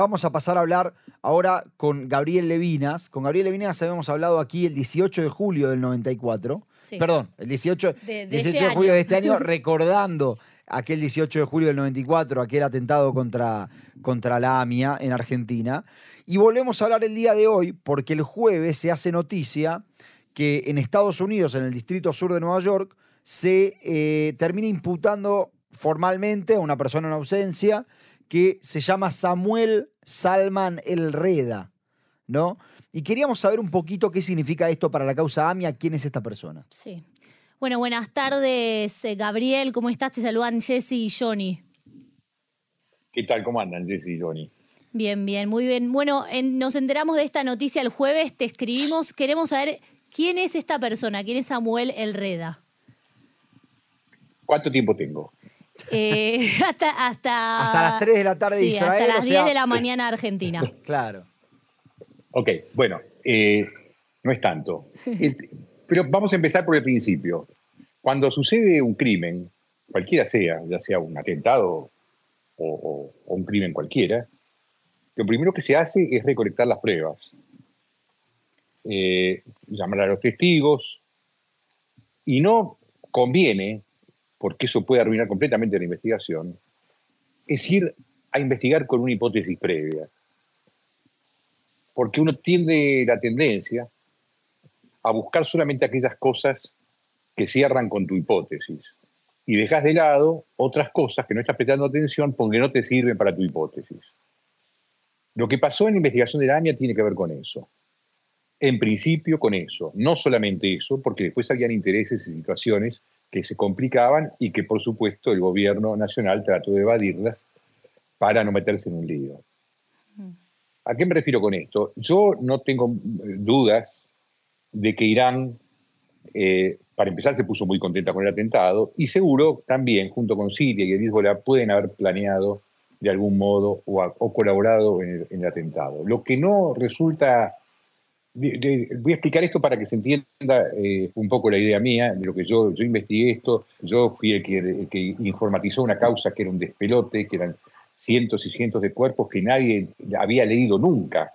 vamos a pasar a hablar ahora con Gabriel Levinas. Con Gabriel Levinas habíamos hablado aquí el 18 de julio del 94. Sí. Perdón, el 18 De- de 18 este de julio año. de este año, recordando aquel 18 de julio del 94, aquel atentado contra, contra la AMIA en Argentina. Y volvemos a hablar el día de hoy porque el jueves se hace noticia que en Estados Unidos, en el Distrito Sur de Nueva York, se eh, termina imputando formalmente a una persona en ausencia que se llama Samuel Salman El Reda, ¿no? Y queríamos saber un poquito qué significa esto para la causa AMIA, quién es esta persona. Sí. Bueno, buenas tardes, eh, Gabriel. ¿Cómo estás? Te saludan Jesse y Johnny. ¿Qué tal? ¿Cómo andan, Jesse y Johnny? Bien, bien, muy bien. Bueno, en- nos enteramos de esta noticia el jueves, te escribimos. Queremos saber quién es esta persona, quién es Samuel El Reda. ¿Cuánto tiempo tengo? Eh, hasta, hasta, Hasta las 3 de la tarde de sí, Israel, Hasta o las sea- 10 de la mañana Argentina. Claro. Ok, bueno, eh, no es tanto. Pero vamos a empezar por el principio. Cuando sucede un crimen, cualquiera sea, ya sea un atentado o, o- o un crimen cualquiera, lo primero que se hace es recolectar las pruebas, Eh, llamar a los testigos, y no conviene, porque eso puede arruinar completamente la investigación, es ir a investigar con una hipótesis previa porque uno tiende la tendencia a buscar solamente aquellas cosas que cierran con tu hipótesis y dejas de lado otras cosas que no estás prestando atención porque no te sirven para tu hipótesis. Lo que pasó en la investigación de la AMIA tiene que ver con eso. En principio con eso, no solamente eso, porque después habían intereses y situaciones que se complicaban y que por supuesto el gobierno nacional trató de evadirlas para no meterse en un lío. ¿A qué me refiero con esto? Yo no tengo eh, dudas de que Irán, eh, para empezar, se puso muy contenta con el atentado y seguro también, junto con Siria y el Hezbollah, pueden haber planeado de algún modo o, colaborado en el, en el atentado. Lo que no resulta... voy a explicar esto para que se entienda eh, un poco la idea mía de lo que yo, yo investigué esto. Yo fui el que, el que informatizó una causa que era un despelote, que eran cientos y cientos de cuerpos que nadie había leído nunca,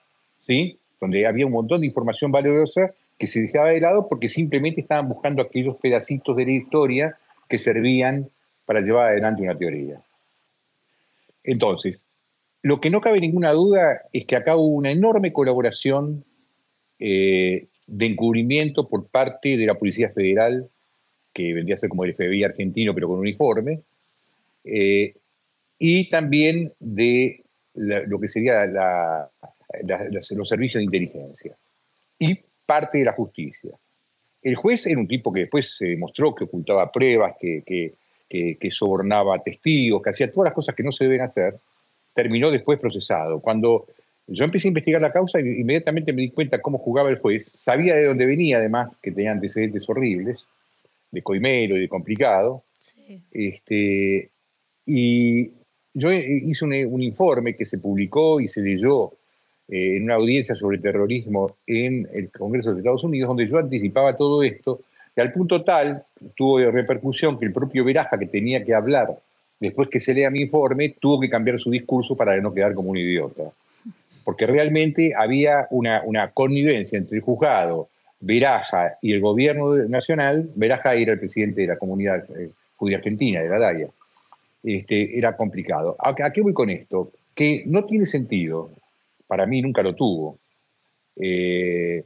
¿sí? Donde había un montón de información valiosa que se dejaba de lado porque simplemente estaban buscando aquellos pedacitos de la historia que servían para llevar adelante una teoría. Entonces, lo que no cabe ninguna duda es que acá hubo una enorme colaboración eh, de encubrimiento por parte de la Policía Federal, que vendría a ser como el FBI argentino, pero con uniforme, eh, y también de lo que sería la- la- las- los servicios de inteligencia y parte de la justicia. El juez era un tipo que después se demostró que ocultaba pruebas, que, que- que- que sobornaba testigos, que hacía todas las cosas que no se deben hacer, terminó después procesado. Cuando yo empecé a investigar la causa, inmediatamente me di cuenta cómo jugaba el juez, sabía de dónde venía además, que tenía antecedentes horribles, de coimero y de complicado, Sí. este, y yo hice un, un informe que se publicó y se leyó eh, en una audiencia sobre terrorismo en el Congreso de Estados Unidos, donde yo anticipaba todo esto, y al punto tal tuvo repercusión que el propio Veraja, que tenía que hablar después que se lea mi informe, tuvo que cambiar su discurso para no quedar como un idiota. Porque realmente había una, una connivencia entre el juzgado, Veraja y el gobierno nacional. Veraja era el presidente de la comunidad eh, judía argentina, de la DAIA. Este, era complicado. ¿A, qué voy con esto? Que no tiene sentido, para mí nunca lo tuvo, eh,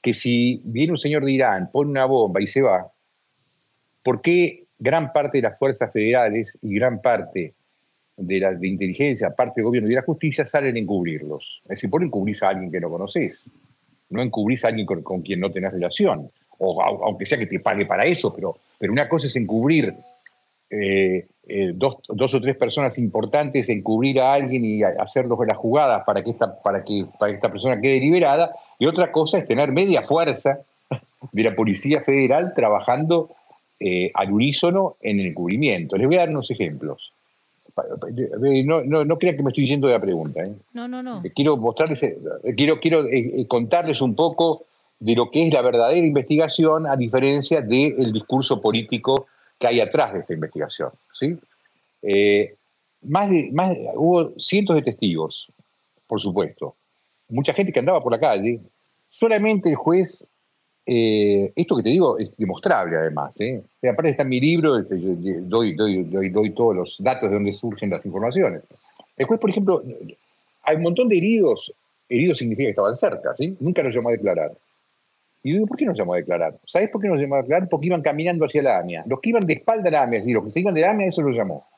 que si viene un señor de Irán, pone una bomba y se va, ¿por qué gran parte de las fuerzas federales y gran parte de la inteligencia, parte del gobierno y de la justicia salen a encubrirlos? Es decir, por encubrís a alguien que no conoces, no encubrís a alguien con, quien no tenés relación, o au- aunque sea que te pague para eso, pero, pero una cosa es encubrir eh, eh, dos, dos o tres personas importantes, encubrir a alguien y hacerlos las jugadas para que, esta, para, que, para que esta persona quede liberada, y otra cosa es tener media fuerza de la Policía Federal trabajando eh, al unísono en el encubrimiento. Les voy a dar unos ejemplos. Eh, No, no, no crean que me estoy yendo de la pregunta. ¿eh? No, no, no. Eh, Quiero mostrarles, quiero, quiero contarles un poco de lo que es la verdadera investigación a diferencia del discurso político que hay atrás de esta investigación. ¿sí? Eh, más de, más, hubo cientos de testigos por supuesto. Mucha gente que andaba por la calle, solamente el juez, eh, esto que te digo es demostrable además, ¿eh? aparte está en mi libro, este, doy, doy, doy, todos los datos de donde surgen las informaciones. El juez, por ejemplo, hay un montón de heridos, heridos significa que estaban cerca, ¿sí? Nunca los llamó a declarar. Y digo, ¿por qué nos llamó a declarar? ¿Sabes por qué nos llamó a declarar? Porque iban caminando hacia la AMIA. Los que iban de espalda a la AMIA, y los que se iban de la AMIA, eso lo llamó.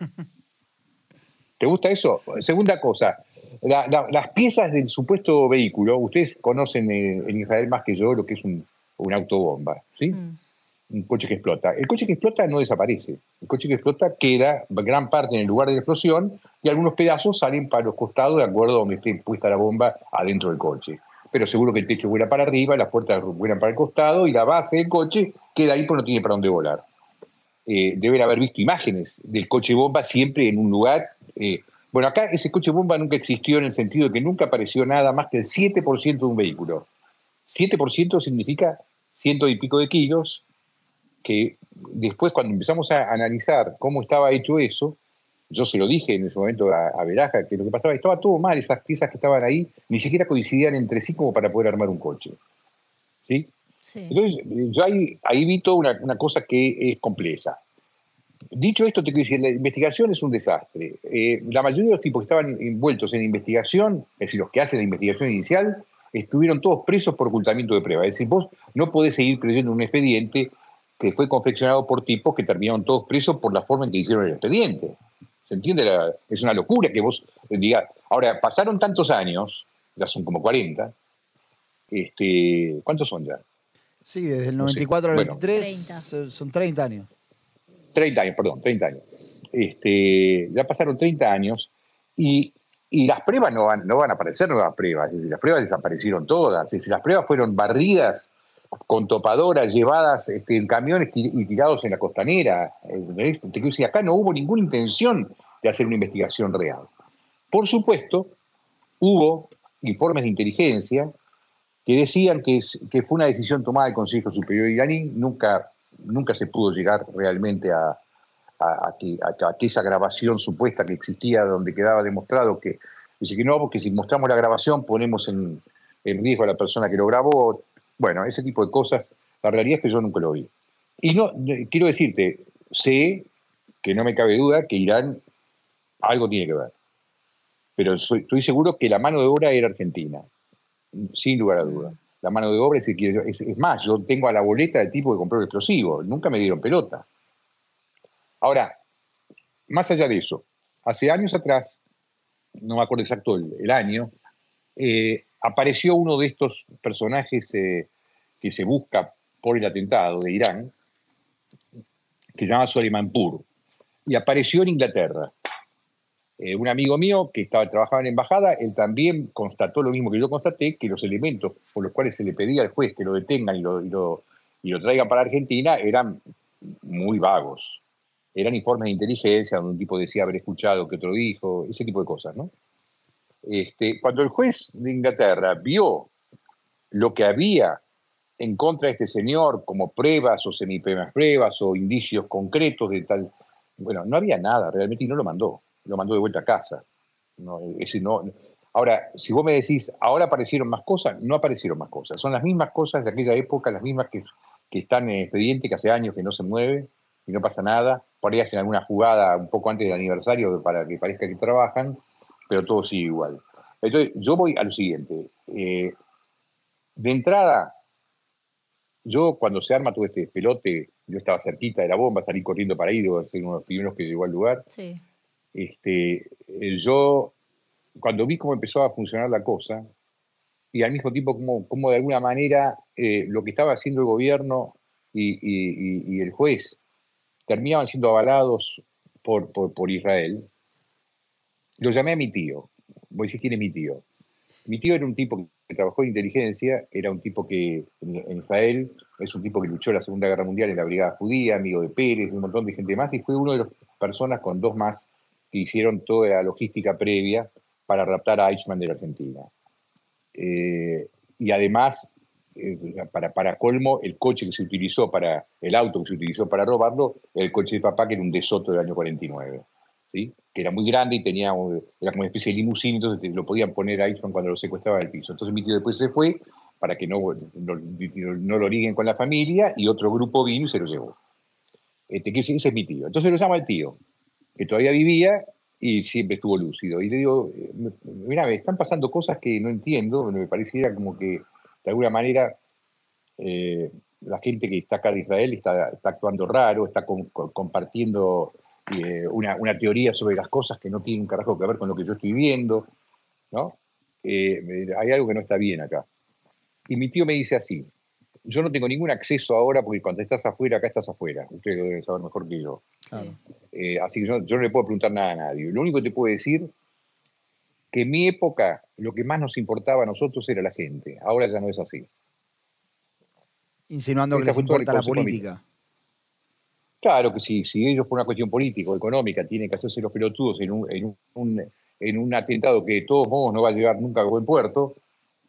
¿Te gusta eso? Segunda cosa, las piezas del supuesto vehículo, ustedes conocen eh, en Israel más que yo lo que es un, autobomba, ¿sí? Mm. Un coche que explota. El coche que explota no desaparece. El coche que explota queda gran parte en el lugar de la explosión y algunos pedazos salen para los costados de acuerdo a donde esté puesta la bomba adentro del coche pero seguro que el techo vuela para arriba, las puertas vuelan para el costado y la base del coche queda ahí porque no tiene para dónde volar. Eh, deben haber visto imágenes del coche bomba siempre en un lugar. Eh, bueno, acá ese coche bomba nunca existió en el sentido de que nunca apareció nada más que el 7% de un vehículo. 7% significa ciento y pico de kilos, que después cuando empezamos a analizar cómo estaba hecho eso, yo se lo dije en ese momento a, Veraja, que lo que pasaba, estaba todo mal, esas piezas que estaban ahí ni siquiera coincidían entre sí como para poder armar un coche. ¿Sí? Entonces, yo ahí, ahí vi toda una, cosa que es compleja. Dicho esto, te quiero decir, la investigación es un desastre. Eh, la mayoría de los tipos que estaban envueltos en investigación, es decir, los que hacen la investigación inicial, estuvieron todos presos por ocultamiento de pruebas. Es decir, vos no podés seguir creyendo un expediente que fue confeccionado por tipos que terminaron todos presos por la forma en que hicieron el expediente. ¿Se entiende? es una locura que vos digas. Ahora, pasaron tantos años, ya son como 40. Este, ¿Cuántos son ya? Sí, desde el 94 al 23 son 30 años. 30 años, perdón, 30 años. Este, ya pasaron 30 años y, las pruebas no van, no van a aparecer nuevas pruebas. Es decir, las pruebas desaparecieron todas. Es decir, las pruebas fueron barridas con topadoras llevadas este, en camiones y tirados en la costanera. Decir, acá no hubo ninguna intención de hacer una investigación real. Por supuesto, hubo informes de inteligencia que decían que, que fue una decisión tomada del Consejo Superior iraní, nunca, nunca se pudo llegar realmente a, que, esa grabación supuesta que existía, donde quedaba demostrado que, dice que no, porque si mostramos la grabación ponemos en, en riesgo a la persona que lo grabó, bueno, ese tipo de cosas, la realidad es que yo nunca lo vi. Y no, quiero decirte, sé que no me cabe duda que Irán algo tiene que ver. Pero estoy seguro que la mano de obra era argentina, sin lugar a duda. La mano de obra es, más, yo tengo a la boleta del tipo que compró el explosivo, nunca me dieron pelota. Ahora, más allá de eso, hace años atrás, no me acuerdo exacto el, año, eh, apareció uno de estos personajes eh, que se busca por el atentado de Irán, que se llama Soleimanpur, y apareció en Inglaterra. Eh, un amigo mío que estaba trabajando en embajada, él también constató lo mismo que yo constaté, que los elementos por los cuales se le pedía al juez que lo detengan y lo, y lo, traigan para Argentina eran muy vagos. Eran informes de inteligencia donde un tipo decía haber escuchado que otro dijo, ese tipo de cosas. Este, cuando el juez de Inglaterra vio lo que había en contra de este señor como pruebas o pruebas o indicios concretos de tal, bueno, no había nada realmente y no lo mandó, lo mandó de vuelta a casa. Ahora, si vos me decís, ahora aparecieron más cosas, no aparecieron más cosas, son las mismas cosas de aquella época, las mismas que, están en expediente, que hace años que no se mueve y no pasa nada, por ahí hacen alguna jugada un poco antes del aniversario para que parezca que trabajan, pero todo sigue igual. Entonces, yo voy a lo siguiente. Eh, de entrada, yo cuando se arma todo este pelote, yo estaba cerquita de la bomba, salí corriendo para ir, ser uno de los primeros que llegó al lugar. Sí. Este, eh, yo, cuando vi cómo empezó a funcionar la cosa, y al mismo tiempo como, de alguna manera eh, lo que estaba haciendo el gobierno y, el juez terminaban siendo avalados por, por Israel, lo llamé a mi tío. Quién es mi tío. Mi tío era un tipo que trabajó en inteligencia, era un tipo que en Israel es un tipo que luchó en la Segunda Guerra Mundial en la Brigada Judía, amigo de Pérez, un montón de gente más, y fue uno de las personas con dos más que hicieron toda la logística previa para raptar a Eichmann de la Argentina. Eh, y además, eh, para, para colmo, el coche que se utilizó para, el auto que se utilizó para robarlo, el coche de papá, que era un desoto del año 49. ¿sí? que era muy grande y tenía, era como una especie de limusín, entonces lo podían poner ahí cuando lo secuestraba el piso. Entonces mi tío después se fue para que no, no, lo liguen con la familia y otro grupo vino y se lo llevó. Este, ese es mi tío. Entonces lo llama el tío, que todavía vivía y siempre estuvo lúcido. Y le digo, eh, mira, me están pasando cosas que no entiendo, me pareciera como que de alguna manera eh, la gente que está acá de Israel está, está actuando raro, está compartiendo eh, una, una, teoría sobre las cosas que no tienen un carajo que ver con lo que yo estoy viendo, ¿no? hay algo que no está bien acá. Y mi tío me dice así, yo no tengo ningún acceso ahora porque cuando estás afuera, acá estás afuera. Ustedes lo deben saber mejor que yo. Eh, así que yo, no le puedo preguntar nada a nadie. Lo único que te puedo decir que en mi época lo que más nos importaba a nosotros era la gente. Ahora ya no es así. Insinuando que les importa la política. Claro que sí, si ellos por una cuestión política o económica tienen que hacerse los pelotudos en un, en un, en un atentado que de todos modos no va a llegar nunca a buen puerto,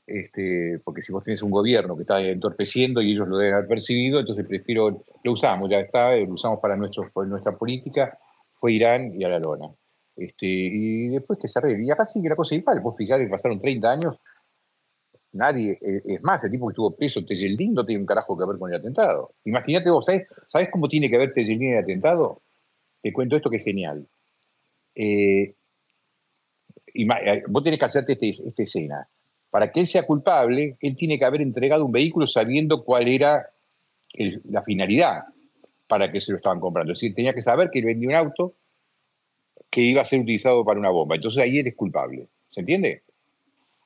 este, porque si vos tenés un gobierno que está entorpeciendo y ellos lo deben haber percibido, entonces prefiero, lo usamos, ya está, lo usamos para, nuestro, nuestra política, fue Irán y a la lona. Este, y después que se arregle. Y acá sí que la cosa igual, vos fijate que pasaron 30 años, nadie, eh, es más, el tipo que estuvo preso, Tejeldín, no tiene un carajo que ver con el atentado. Imagínate vos, ¿sabés, cómo tiene que ver Tejeldín el atentado? Te cuento esto que es genial. Eh, eh, vos tenés que hacerte este, esta escena para que él sea culpable, él tiene que haber entregado un vehículo sabiendo cuál era la finalidad para que se lo estaban comprando. Es decir, tenía que saber que él vendía un auto que iba a ser utilizado para una bomba. Entonces ahí él es culpable. ¿Se entiende?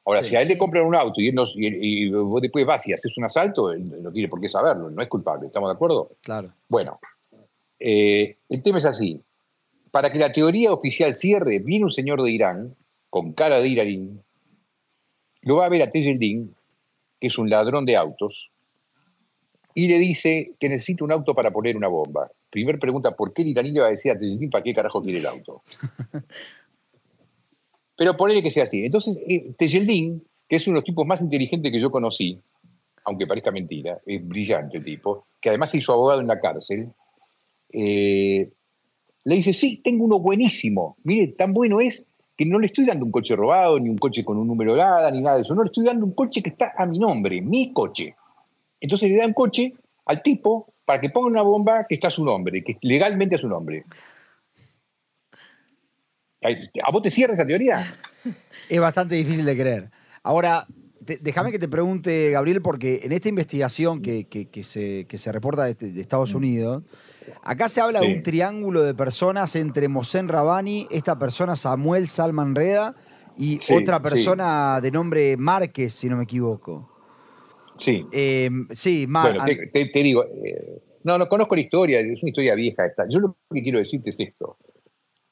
Ahora, si a él le compran un auto y, él y, vos después vas y haces un asalto, él no tiene por qué saberlo, no es culpable. ¿Estamos de acuerdo? Claro. Bueno, eh, el tema es así. Para que la teoría oficial cierre, viene un señor de Irán, con cara de iranín, lo va a ver a Tejeldín, que es un ladrón de autos, y le dice que necesita un auto para poner una bomba. Primer pregunta, ¿por qué el iraní le va a decir a Tejeldín para qué carajo quiere el auto? Pero ponele que sea así. Entonces, eh, Tejeldín, que es uno de los tipos más inteligentes que yo conocí, aunque parezca mentira, es brillante el tipo, que además hizo abogado en la cárcel, eh, le dice, sí, tengo uno buenísimo. Mire, tan bueno es que no le estoy dando un coche robado, ni un coche con un número dada, ni nada de eso. No le estoy dando un coche que está a mi nombre, mi coche. Entonces le dan coche al tipo para que ponga una bomba que está a su nombre, que legalmente a su nombre. ¿A vos te cierra esa teoría? Es bastante difícil de creer. Ahora, déjame que te pregunte, Gabriel, porque en esta investigación que, se, se, reporta de, Estados. Unidos, Acá se habla de un triángulo de personas entre Mosén Rabani, esta persona Samuel Salman Reda y otra persona de nombre Márquez, si no me equivoco. Sí. Em, sí, Bueno, te, digo, eh, no, no conozco la historia, es una historia vieja esta. Yo lo que quiero decirte es esto.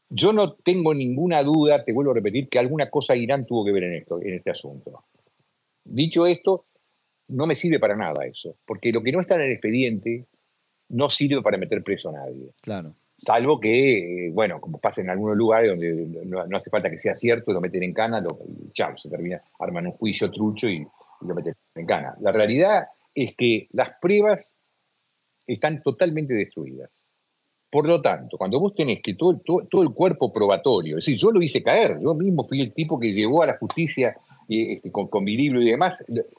Yo no tengo ninguna duda, te vuelvo a repetir, que alguna cosa Irán tuvo que ver en esto, en este asunto. Dicho esto, no me sirve para nada eso, porque lo que no está en el expediente no sirve para meter preso a nadie. Claro. Salvo que, eh, bueno, como pasa en algunos lugares donde no, hace falta que sea cierto, lo meten en cana, lo, chao, se termina, arman un juicio trucho y, lo meten en cana. La realidad es que las pruebas están totalmente destruidas. Por lo tanto, cuando vos tenés que todo, todo, el cuerpo probatorio, es decir, yo lo hice caer, yo mismo fui el tipo que llevó a la justicia este, con, mi libro y demás,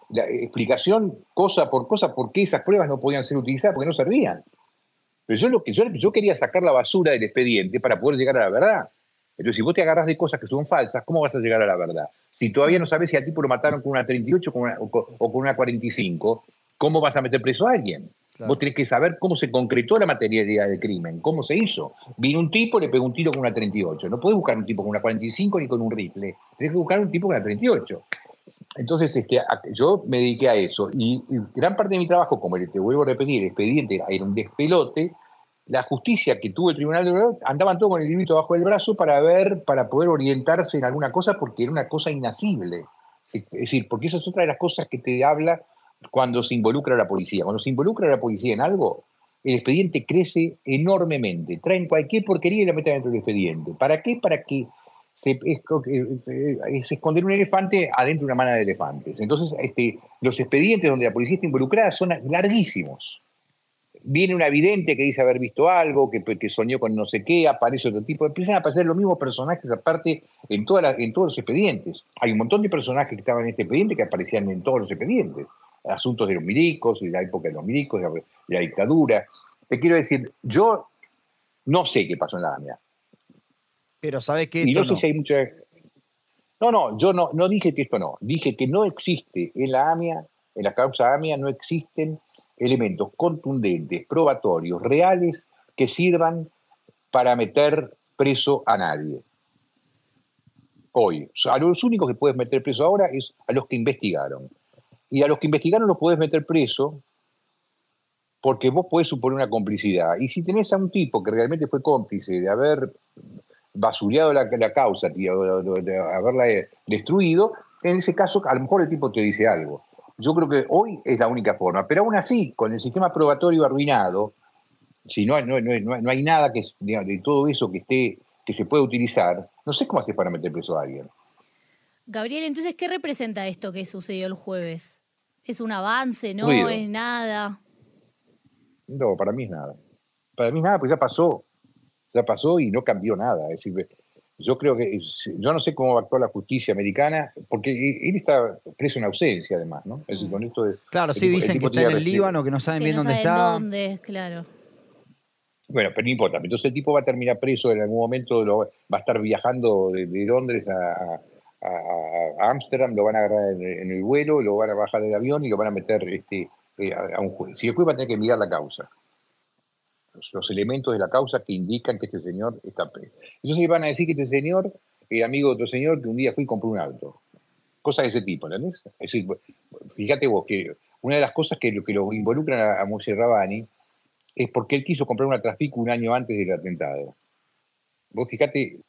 la, explicación cosa por cosa por qué esas pruebas no podían ser utilizadas, porque no servían. Pero yo lo que yo, yo quería sacar la basura del expediente para poder llegar a la verdad. Entonces, si vos te agarras de cosas que son falsas, ¿cómo vas a llegar a la verdad? Si todavía no sabes si al tipo lo mataron con una 38 o con una 45, ¿cómo vas a meter preso a alguien? Vos tenés que saber cómo se concretó la materialidad del crimen, cómo se hizo. Vino un tipo, le pegó un tiro con una 38. No podés buscar un tipo con una 45 ni con un rifle. Tenés que buscar un tipo con una 38. Entonces, este, yo me dediqué a eso. Y, gran parte de mi trabajo, como te vuelvo a repetir, el expediente era un despelote. La justicia que tuvo el Tribunal de Verdad andaban todos con el librito bajo el brazo para ver, para poder orientarse en alguna cosa, porque era una cosa inasible. Es decir, porque eso es otra de las cosas que te habla cuando se involucra la policía. Cuando se involucra la policía en algo, el expediente crece enormemente. Traen cualquier porquería y la meten dentro del expediente. ¿Para qué? Para que se, es, esconder un elefante adentro de una mano de elefantes. Entonces, este, los expedientes donde la policía está involucrada son larguísimos. viene una vidente que dice haber visto algo, que, que, soñó con no sé qué, aparece otro tipo, empiezan a aparecer los mismos personajes aparte en todos los expedientes. Hay un montón de personajes que estaban en este expediente que aparecían en todos los expedientes. Asuntos de los milicos, de la época de los milicos, de la, dictadura. Te quiero decir, yo no sé qué pasó en la AMIA. Pero ¿sabes qué? Y no sé si hay mucha... No, no, yo no, no dije que esto no. Dije que no existe en la AMIA, en la causa AMIA, no existen elementos contundentes, probatorios, reales, que sirvan para meter preso a nadie. Hoy, a los únicos que puedes meter preso ahora es a los que investigaron. Y a los que investigaron los puedes meter preso porque vos podés suponer una complicidad. Y si tenés a un tipo que realmente fue cómplice de haber basureado la, causa, de haberla destruido, en ese caso a lo mejor el tipo te dice algo. Yo creo que hoy es la única forma, pero aún así, con el sistema probatorio arruinado, si no, no, no, hay nada que, de todo eso que, esté, que se pueda utilizar, no sé cómo hacer para meter preso a alguien. Gabriel, entonces, ¿qué representa esto que sucedió el jueves? ¿Es un avance? ¿No es nada? No, para mí es nada. Para mí es nada, pues ya pasó. Ya pasó y no cambió nada. Es decir, yo creo que, yo no sé cómo va a actuar la justicia americana, porque él está preso en ausencia además, ¿no? Es decir, con esto de, claro, sí, dicen que está en el Líbano, que no saben bien dónde está. dónde, claro. Bueno, pero no importa. Entonces el tipo va a terminar preso en algún momento, va a estar viajando de, Londres a Ámsterdam, lo van a agarrar en, el vuelo, lo van a bajar del avión y lo van a meter este, eh, a, un juez. Si después va a tener que mirar la causa los, elementos de la causa que indican que este señor está preso. Entonces van a decir que este señor es amigo de otro señor que un día fue y compró un auto. Cosas de ese tipo, ¿entendés? Es decir, fíjate vos que una de las cosas que, que lo involucran a, a Moshe Rabani es porque él quiso comprar una Trafico un año antes del atentado. Vos fíjate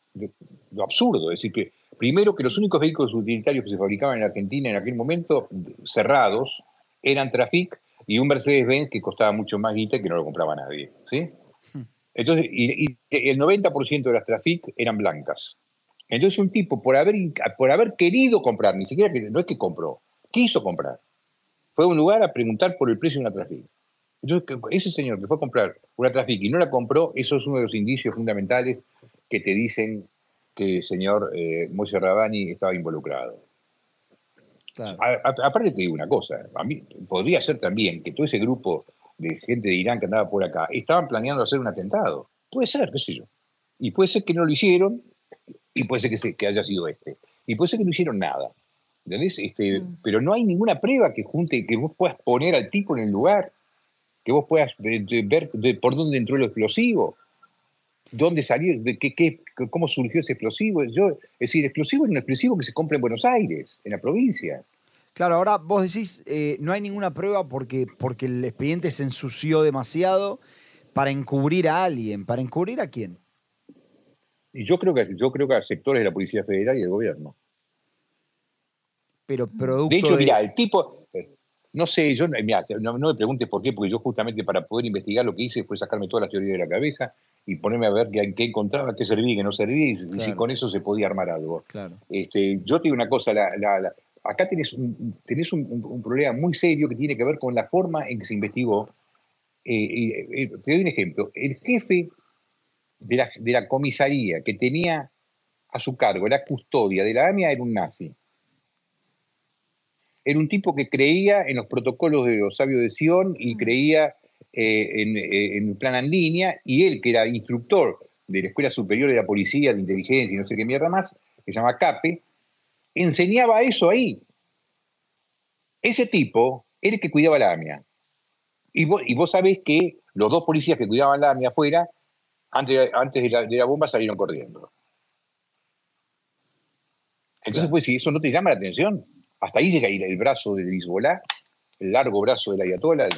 lo, absurdo, es decir, que primero que los únicos vehículos utilitarios que se fabricaban en Argentina en aquel momento, cerrados, eran Trafic y un Mercedes-Benz que costaba mucho más guita y que no lo compraba nadie. ¿sí? Hmm. Entonces, y, el 90% de las Trafic eran blancas. Entonces un tipo, por haber, por haber querido comprar, ni siquiera que, no es que compró, quiso comprar, fue a un lugar a preguntar por el precio de una Trafic. Entonces, ese señor que fue a comprar una Trafic y no la compró, eso es uno de los indicios fundamentales que te dicen que el señor eh, Moisés Rabani estaba involucrado aparte te digo una cosa, a mí podría ser también que todo ese grupo de gente de Irán que andaba por acá estaban planeando hacer un atentado. Puede ser, qué sé yo. Y puede ser que no lo hicieron, y puede ser que, que haya sido este. Y puede ser que no hicieron nada. ¿Entendés? Este, mm. Pero no hay ninguna prueba que junte, que vos puedas poner al tipo en el lugar, que vos puedas ver por dónde entró el explosivo, dónde salió, de qué, qué, cómo surgió ese explosivo. Yo, es decir, explosivo es un explosivo que se compra en Buenos Aires, en la provincia. Claro, ahora vos decís, eh, no hay ninguna prueba porque, porque el expediente se ensució demasiado para encubrir a alguien. ¿Para encubrir a quién? Y yo creo que, yo creo que a sectores de la Policía Federal y del gobierno. Pero producto de hecho, mira, el tipo, no sé, yo no, me preguntes por qué, porque yo justamente para poder investigar lo que hice fue sacarme todas las teorías de la cabeza y ponerme a ver qué, qué encontraba, qué servía y qué no servía, y si con eso se podía armar algo. Claro. Este, yo te digo una cosa, acá tenés, un, tenés un, problema muy serio que tiene que ver con la forma en que se investigó. Eh, eh, te doy un ejemplo. El jefe de la, de la comisaría que tenía a su cargo la custodia de la AMIA era un nazi era un tipo que creía en los protocolos de los sabios de Sion y mm. creía eh, eh, en, el plan en línea, y él, que era instructor de la Escuela Superior de la Policía, de Inteligencia y no sé qué mierda más, que se llama CAPE, enseñaba eso ahí. Ese tipo era el que cuidaba la AMIA. Y vos, y vos sabés que los dos policías que cuidaban la AMIA afuera, antes, antes de, la, bomba salieron corriendo. Entonces, pues si eso no te llama la atención, hasta ahí llega el brazo de Hezbollah, el largo brazo de la Ayatollah,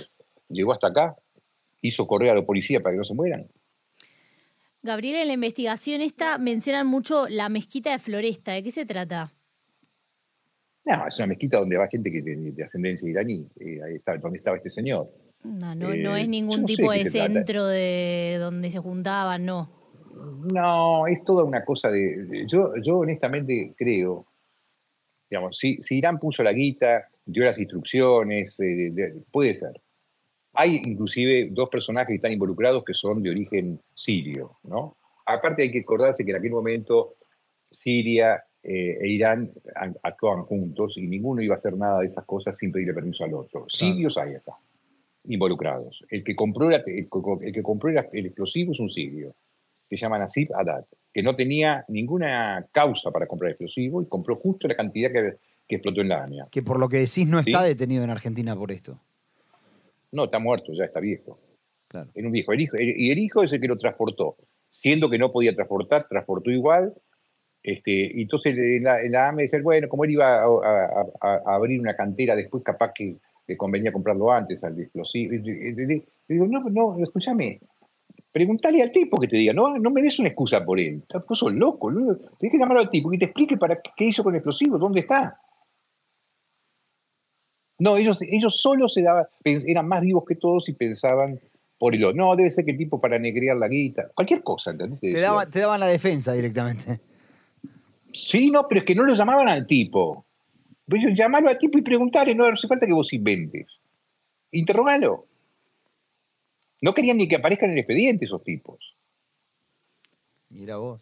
llegó hasta acá, hizo correr a la policía para que no se mueran. Gabriel, en la investigación esta mencionan mucho la mezquita de Floresta. ¿De qué se trata? No, es una mezquita donde va gente que de, ascendencia iraní. Eh, ahí está, donde estaba este señor. No, no, no es eh, ningún tipo de centro de donde se juntaban, no. No, es toda una cosa de. yo, yo honestamente creo Digamos, si, Irán puso la guita, dio las instrucciones, eh, puede ser. Hay inclusive dos personajes que están involucrados que son de origen sirio, ¿no? Aparte hay que acordarse que en aquel momento Siria eh, e Irán actuaban juntos y ninguno iba a hacer nada de esas cosas sin pedirle permiso al otro. Sirios ahí está, involucrados. El que compró, el, que compró el, explosivo es un sirio, se llama Nasib Haddad, que no tenía ninguna causa para comprar explosivo y compró justo la cantidad que, explotó en la AMIA. Que por lo que decís no está detenido en Argentina por esto. No, está muerto, ya está viejo. Claro. Era un viejo. y el hijo es el que lo transportó. Siendo que no podía transportar, transportó igual. Este, entonces en la, en AME decía, bueno, como él iba a, abrir una cantera después, capaz que le convenía comprarlo antes al explosivo. Le digo, no, no, escúchame, pregúntale al tipo que te diga, no, no me des una excusa por él. Vos sos loco, tienes que llamar al tipo que te explique para qué hizo con el explosivo, dónde está. No, ellos, ellos solo se daban, eran más vivos que todos y pensaban por el No, debe ser que tipo para negrear la guita. Cualquier cosa, ¿entendés? Te, daban la defensa directamente. Sí, no, pero es que no lo llamaban al tipo. Pues llamarlo al tipo y preguntarle, no hace falta que vos inventes. Interrogalo. No querían ni que aparezcan en el expediente esos tipos. Mira vos.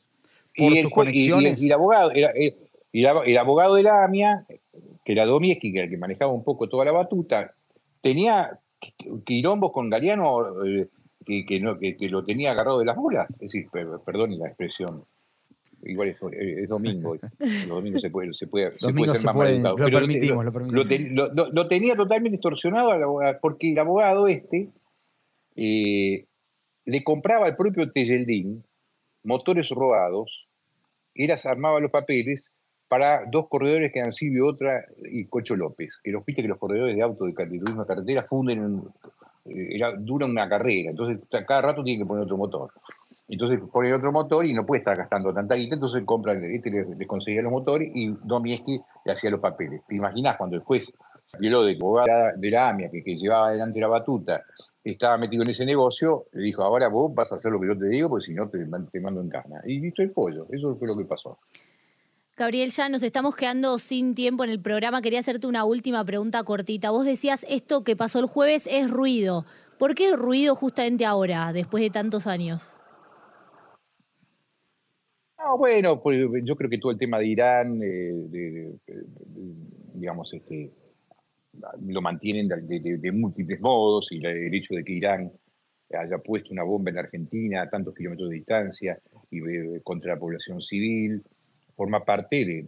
Por sus conexiones. Y, el abogado, el, abogado de la AMIA que era Domieski, que el que manejaba un poco toda la batuta, tenía quirombos con Galeano eh, que, no, que, lo tenía agarrado de las bolas. Es decir, perdón la expresión. Igual es, domingo. Los domingos se puede, se puede, se puede ser más Lo permitimos, lo, permitimos. Lo, tenía totalmente distorsionado porque el abogado este eh, le compraba al propio Tejeldín motores robados, él armaba los papeles para dos corredores que eran Silvio Otra y Cocho López, que los viste que los corredores de auto de, turismo carretera funden, eh, dura una carrera, entonces cada rato tienen que poner otro motor. Entonces ponen otro motor y no puede estar gastando tanta guita, entonces compran, este le, conseguía los motores y Domieski le hacía los papeles. ¿Te imaginas cuando el juez de de la AMIA, que, que llevaba adelante la batuta, estaba metido en ese negocio, le dijo, ahora vos vas a hacer lo que yo te digo, porque si no te, te mando en cana. Y visto el pollo, eso fue lo que pasó. Gabriel, ya nos estamos quedando sin tiempo en el programa. Quería hacerte una última pregunta cortita. Vos decías, esto que pasó el jueves es ruido. ¿Por qué ruido justamente ahora, después de tantos años? No, bueno, pues yo creo que todo el tema de Irán, eh, digamos, este, lo mantienen de, múltiples modos y el hecho de que Irán haya puesto una bomba en Argentina a tantos kilómetros de distancia y eh, contra la población civil, forma parte de,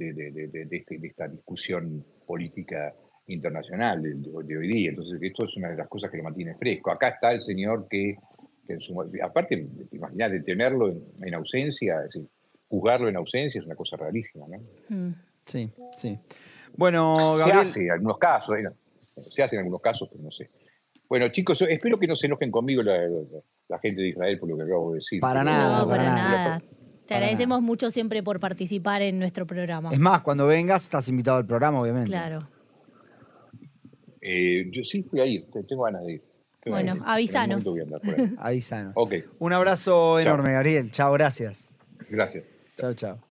este, de, esta discusión política internacional de, hoy día. Entonces, esto es una de las cosas que lo mantiene fresco. Acá está el señor que, en su, aparte, imaginar de tenerlo en, ausencia, es decir, juzgarlo en ausencia es una cosa rarísima, ¿no? Mm. Sí, sí. Bueno, Gabriel. Se hace en algunos casos, ¿eh? se hace en algunos casos, pero no sé. Bueno, chicos, espero que no se enojen conmigo la, gente de Israel por lo que acabo de decir. Para nada, para, nada. Te agradecemos mucho siempre por participar en nuestro programa. Es más, cuando vengas estás invitado al programa, obviamente. Claro. Eh, yo sí voy a ir, tengo ganas de ir. bueno, avísanos. avísanos. Ok. Un abrazo enorme, Gabriel. Chao, gracias. Gracias. Chao, chao.